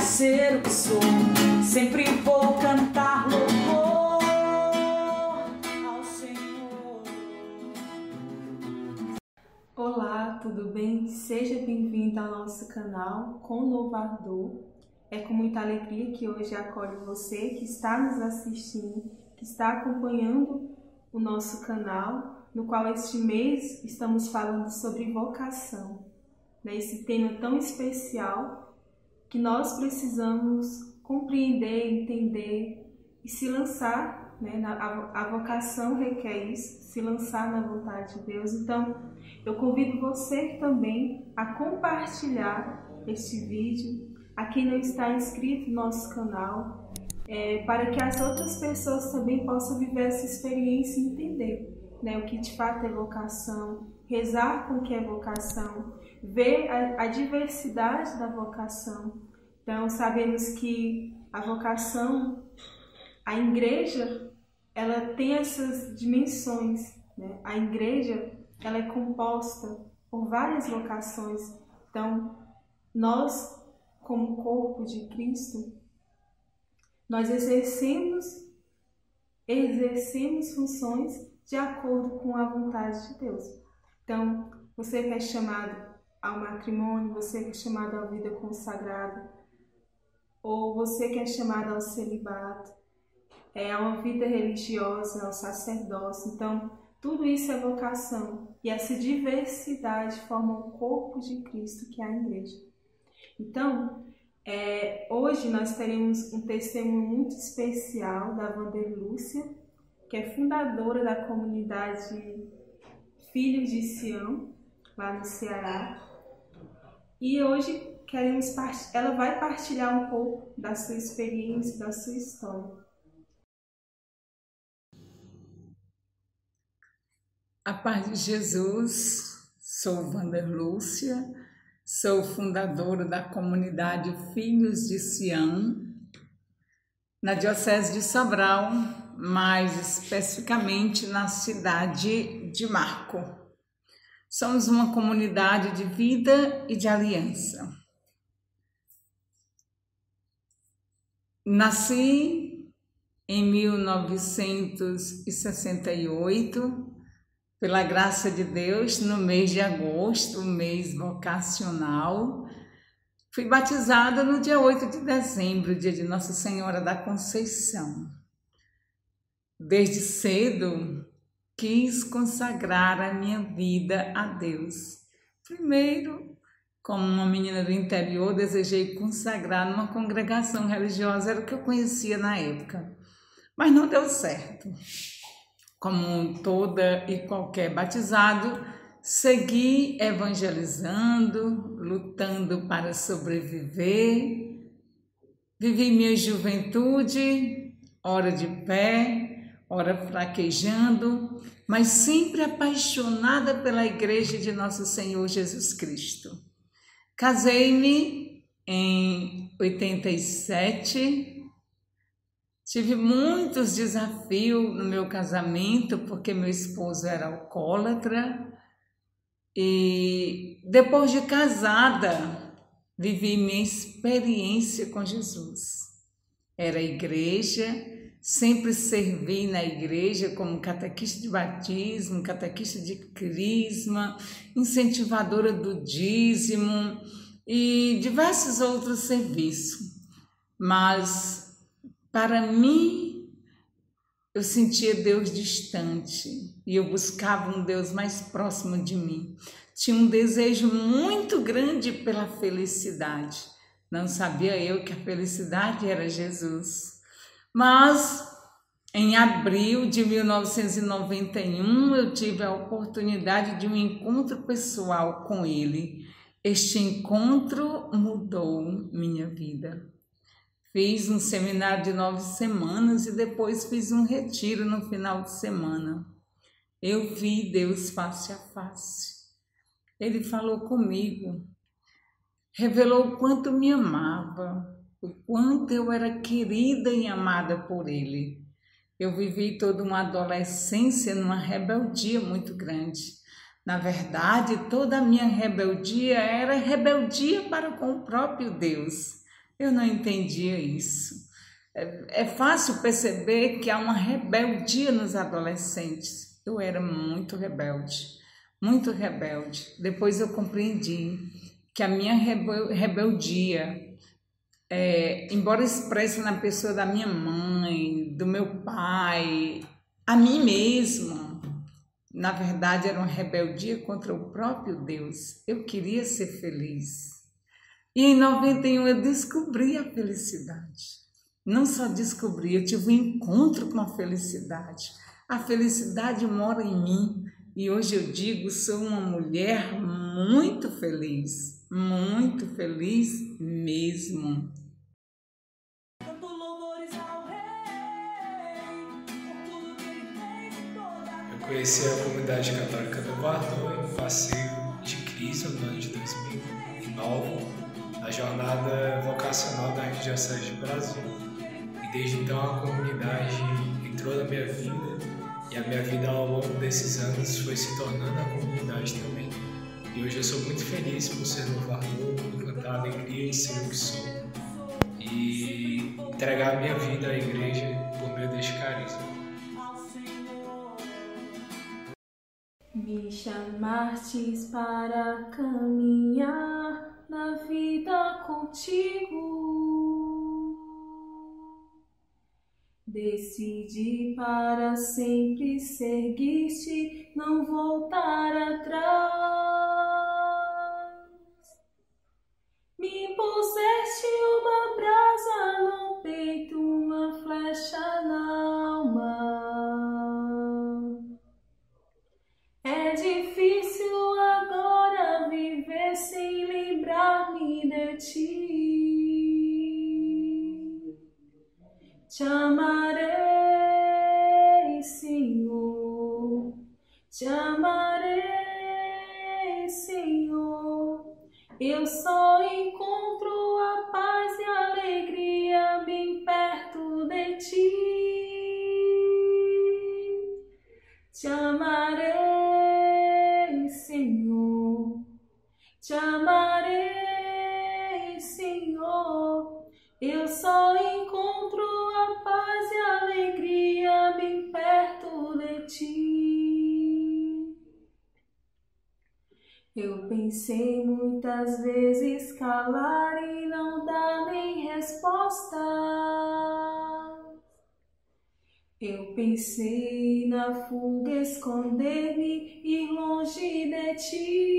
ser o que sou. Sempre vou cantar louvor ao Senhor. Olá, tudo bem? Seja bem-vindo ao nosso canal Conovador. É com muita alegria que hoje acolho você que está nos assistindo, que está acompanhando o nosso canal, no qual este mês estamos falando sobre vocação. Né? Esse tema tão especial que nós precisamos compreender, entender e se lançar. Né? A, vocação requer isso, se lançar na vontade de Deus. Então, eu convido você também a compartilhar este vídeo, a quem não está inscrito no nosso canal, é, para que as outras pessoas também possam viver essa experiência e entender né, o que de fato é vocação, rezar com o que é vocação, ver a, a diversidade da vocação. Então, sabemos que a vocação, a igreja, ela tem essas dimensões. Né? A igreja, ela é composta por várias vocações. Então, nós como corpo de Cristo, nós exercemos, exercemos funções de acordo com a vontade de Deus. Então, você é chamado ao matrimônio, você que é chamado à vida consagrada, ou você que é chamado ao celibato, é, a uma vida religiosa, ao sacerdócio. Então, tudo isso é vocação e essa diversidade forma o corpo de Cristo que é a igreja. Então, é, hoje nós teremos um testemunho muito especial da Vander Lúcia, que é fundadora da comunidade Filhos de Sião, lá no Ceará. E hoje queremos ela vai partilhar um pouco da sua experiência, da sua história. A paz de Jesus, sou Vander Lúcia Sou fundadora da comunidade Filhos de Sião, na Diocese de Sobral, mais especificamente na cidade de Marco. Somos uma comunidade de vida e de aliança. Nasci em 1968 pela graça de Deus, no mês de agosto, mês vocacional, fui batizada no dia 8 de dezembro, dia de Nossa Senhora da Conceição. Desde cedo, quis consagrar a minha vida a Deus. Primeiro, como uma menina do interior, desejei consagrar numa congregação religiosa, era o que eu conhecia na época. Mas não deu certo como toda e qualquer batizado, segui evangelizando, lutando para sobreviver. Vivi minha juventude, ora de pé, ora fraquejando, mas sempre apaixonada pela Igreja de Nosso Senhor Jesus Cristo. Casei-me em 87 Tive muitos desafios no meu casamento, porque meu esposo era alcoólatra. E depois de casada, vivi minha experiência com Jesus. Era igreja, sempre servi na igreja como catequista de batismo, catequista de crisma, incentivadora do dízimo e diversos outros serviços. Mas para mim, eu sentia Deus distante e eu buscava um Deus mais próximo de mim. Tinha um desejo muito grande pela felicidade. Não sabia eu que a felicidade era Jesus. Mas em abril de 1991 eu tive a oportunidade de um encontro pessoal com ele. Este encontro mudou minha vida. Fiz um seminário de nove semanas e depois fiz um retiro no final de semana. Eu vi Deus face a face. Ele falou comigo, revelou o quanto me amava, o quanto eu era querida e amada por Ele. Eu vivi toda uma adolescência numa rebeldia muito grande. Na verdade, toda a minha rebeldia era rebeldia para com o próprio Deus Eu não entendia isso. É, é fácil perceber que há uma rebeldia nos adolescentes. Eu era muito rebelde, muito rebelde. Depois eu compreendi que a minha rebeldia, é, embora expressa na pessoa da minha mãe, do meu pai, a mim mesma, na verdade era uma rebeldia contra o próprio Deus. Eu queria ser feliz. E em 91 eu descobri a felicidade. Não só descobri, eu tive um encontro com a felicidade. A felicidade mora em mim e hoje eu digo, sou uma mulher muito feliz, muito feliz mesmo. Eu conheci a comunidade católica do Guardou em passeio de Cristo no ano de 2009, na jornada vocacional da Arquidiocese de Brasil. E desde então a comunidade entrou na minha vida e a minha vida ao longo desses anos foi se tornando a comunidade também. E hoje eu sou muito feliz por ser no valor, por cantar a alegria e ser o que sou. E entregar a minha vida à igreja por meio deste carisma. Me chamastes para caminhar na vida contigo. Decidi para sempre seguir-te, não voltar atrás. Puseste uma brasa no peito, uma flecha na alma. É difícil agora viver sem lembrar-me de ti. Te amarei, Senhor, te amarei, Senhor. Eu só encontro a paz e a alegria bem perto de ti. Te amarei, Senhor, te amarei, Senhor. Eu só Eu pensei muitas vezes calar e não dar nem resposta. Eu pensei na fuga esconder-me e longe de ti.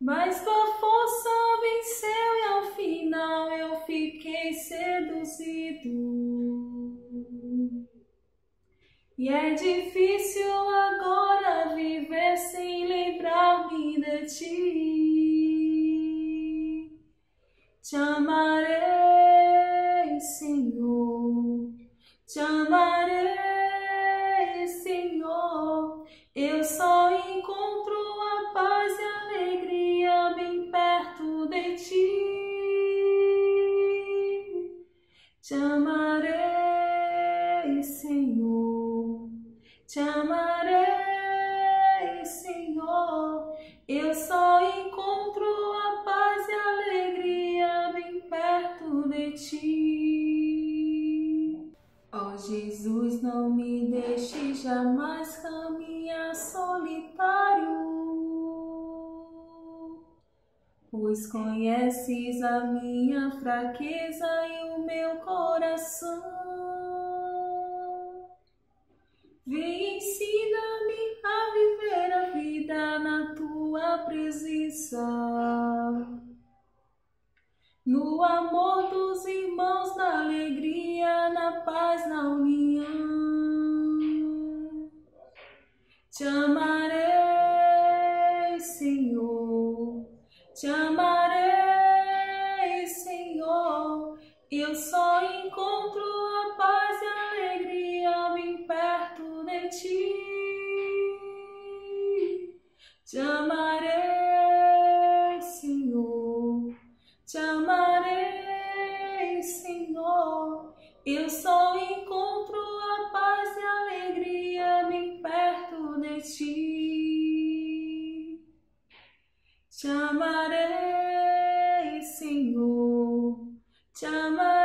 Mas tua força venceu e ao final eu fiquei seduzido. E é difícil agora viver sem lembrar-me de ti. Te amarei, Senhor, te amarei, Senhor. Eu só Te amarei, Senhor. Eu só encontro a paz e a alegria bem perto de ti. Ó oh, Jesus, não me deixe jamais caminhar solitário. Pois conheces a minha fraqueza e o meu coração. Vem, ensina-me a viver a vida na tua presença. No amor dos irmãos, na alegria, na paz, na união. Te amarei, Senhor. Te amarei, Te amarei, Senhor, te amarei, Senhor. Eu só encontro a paz e a alegria bem perto de ti. Te amarei, Senhor, te amarei.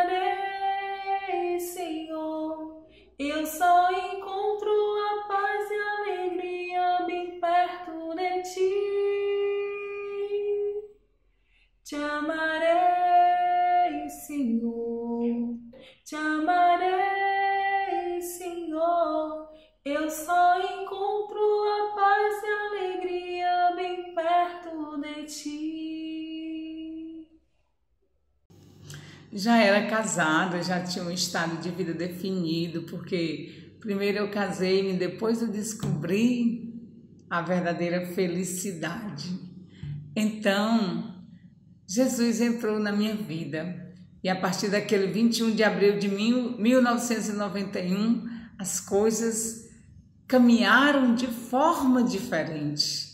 Já era casada, já tinha um estado de vida definido, porque primeiro eu casei-me, depois eu descobri a verdadeira felicidade. Então, Jesus entrou na minha vida e a partir daquele 21 de abril de 1991, as coisas caminharam de forma diferente.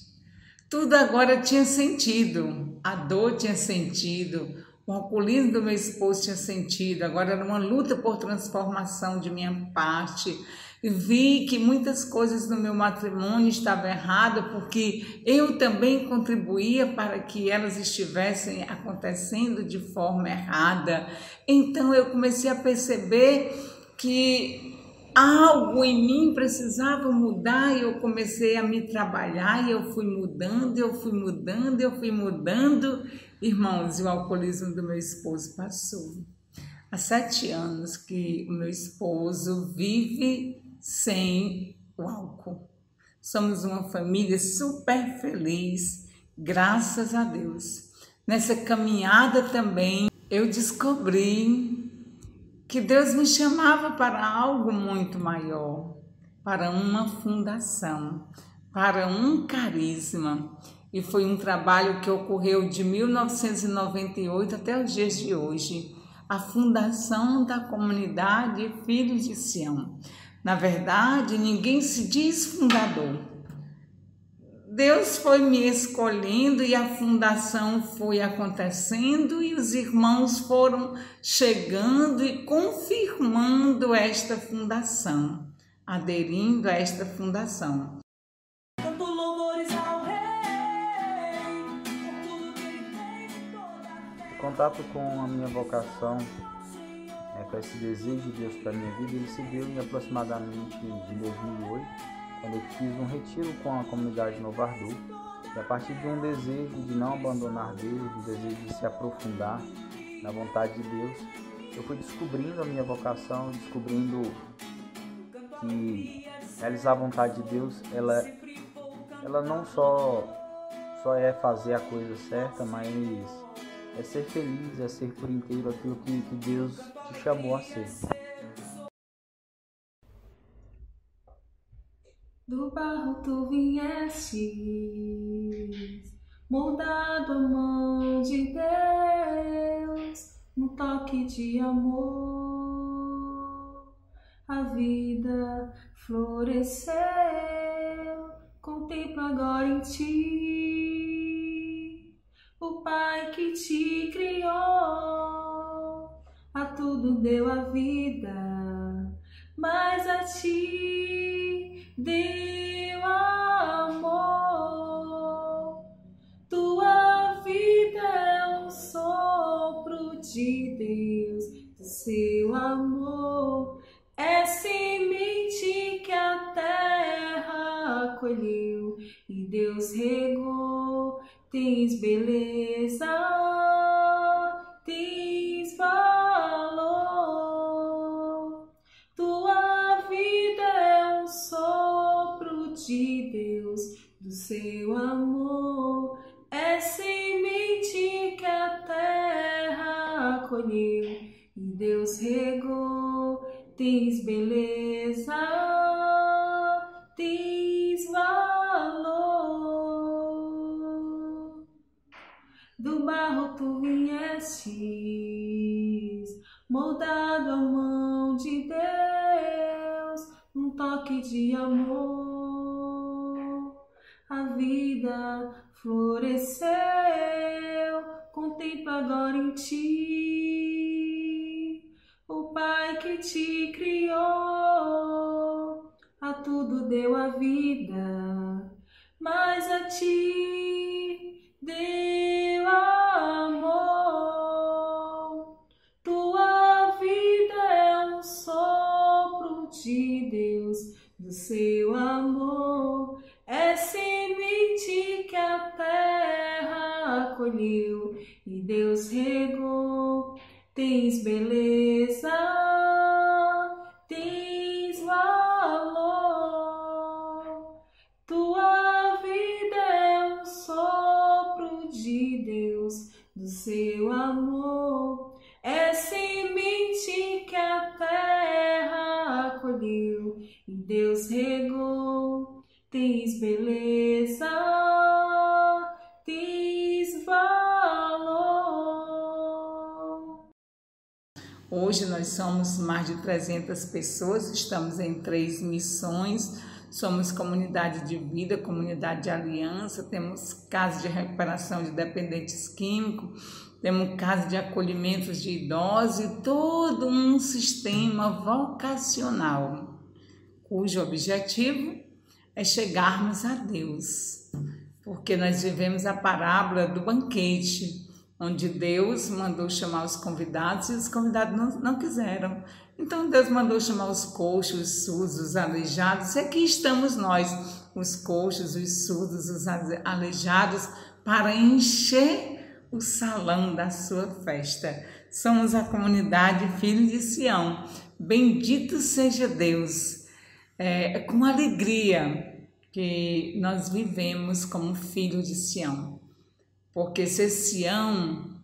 Tudo agora tinha sentido, a dor tinha sentido, o alcoolismo do meu esposo tinha sentido, agora era uma luta por transformação de minha parte. Vi que muitas coisas no meu matrimônio estavam erradas porque eu também contribuía para que elas estivessem acontecendo de forma errada. Então eu comecei a perceber que algo em mim precisava mudar e eu comecei a me trabalhar e eu fui mudando, eu fui mudando, eu fui mudando. Irmãos, o alcoolismo do meu esposo passou. Há sete anos que o meu esposo vive sem o álcool. Somos uma família super feliz, graças a Deus. Nessa caminhada também eu descobri que Deus me chamava para algo muito maior, para uma fundação, para um carisma. E foi um trabalho que ocorreu de 1998 até os dias de hoje, a fundação da comunidade Filhos de Sião. Na verdade, ninguém se diz fundador, Deus foi me escolhendo e a fundação foi acontecendo e os irmãos foram chegando e confirmando esta fundação, aderindo a esta fundação. Contato com a minha vocação, é, com esse desejo de Deus para a minha vida, ele se deu em aproximadamente de 2008 quando eu fiz um retiro com a comunidade Novardu, e a partir de um desejo de não abandonar Deus, de desejo de se aprofundar na vontade de Deus, eu fui descobrindo a minha vocação, descobrindo que realizar a vontade de Deus, ela, ela não só, só é fazer a coisa certa, mas é ser feliz, é ser por inteiro aquilo que, que Deus te chamou a ser. Do barro tu viestes, moldado a mão de Deus, no toque de amor. A vida floresceu, contempla agora em ti. O Pai que te criou, a tudo deu a vida, mas a ti deu amor. Tua vida é um sopro de Deus, seu amor. É semente que a terra colheu e Deus regou. Tens valor. Do barro tu viestes, moldado a mão de Deus, um toque de amor a vida floresceu, contempla agora em ti o Pai que te criou, a tudo deu a vida, mas a ti deu amor. Tua vida é um sopro de Deus, do seu amor. É semente que a terra acolheu Hoje nós somos mais de 300 pessoas, estamos em três missões. Somos comunidade de vida, comunidade de aliança, temos casa de recuperação de dependentes químicos, temos casa de acolhimento de idosos e todo um sistema vocacional, cujo objetivo é chegarmos a Deus, porque nós vivemos a parábola do banquete, onde Deus mandou chamar os convidados e os convidados não, não quiseram. Então Deus mandou chamar os coxos, os surdos, os aleijados, e aqui estamos nós, os coxos, os surdos, os aleijados, para encher o salão da sua festa. Somos a comunidade Filhos de Sião. Bendito seja Deus. É com alegria que nós vivemos como filhos de Sião. Porque ser Sião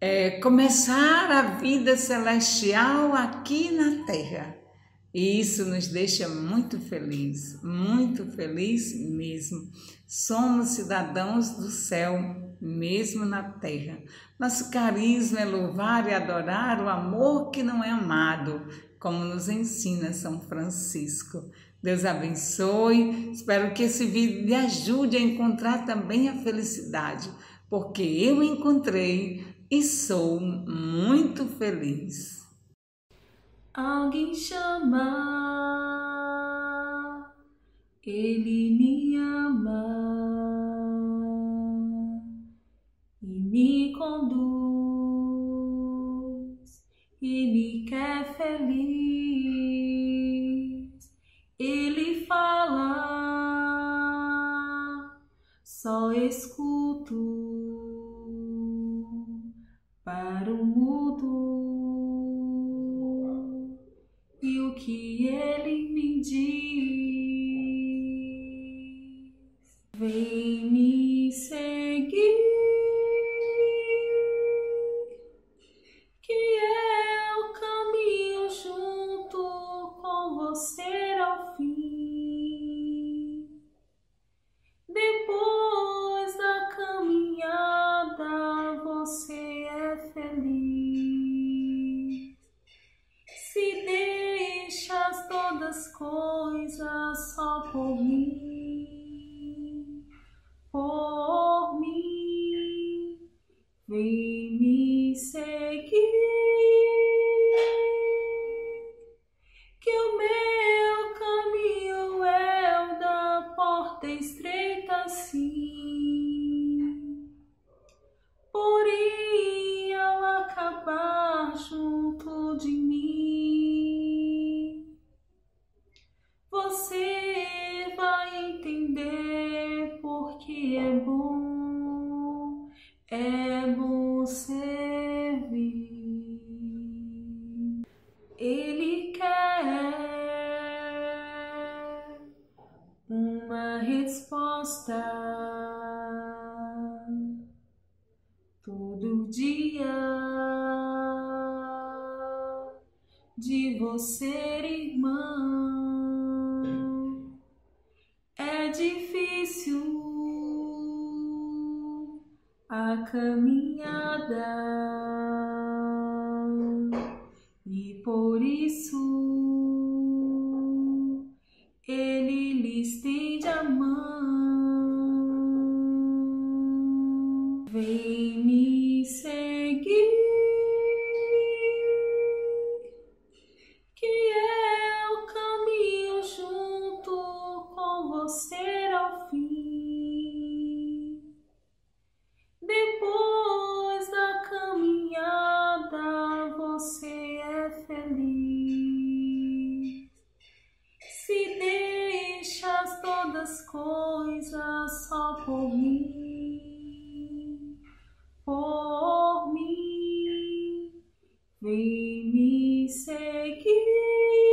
é começar a vida celestial aqui na terra. E isso nos deixa muito feliz, muito feliz mesmo. Somos cidadãos do céu, mesmo na terra. Nosso carisma é louvar e adorar o amor que não é amado, como nos ensina São Francisco. Deus abençoe. Espero que esse vídeo lhe ajude a encontrar também a felicidade, porque eu encontrei e sou muito feliz. Alguém chama, Ele me ama e me conduz e me quer feliz. Só escuto para o mudo Se deixas todas as coisas só por mim, bom servir. Ele quer uma resposta todo dia de você, e por isso ele lhe estende a mão. me seguir.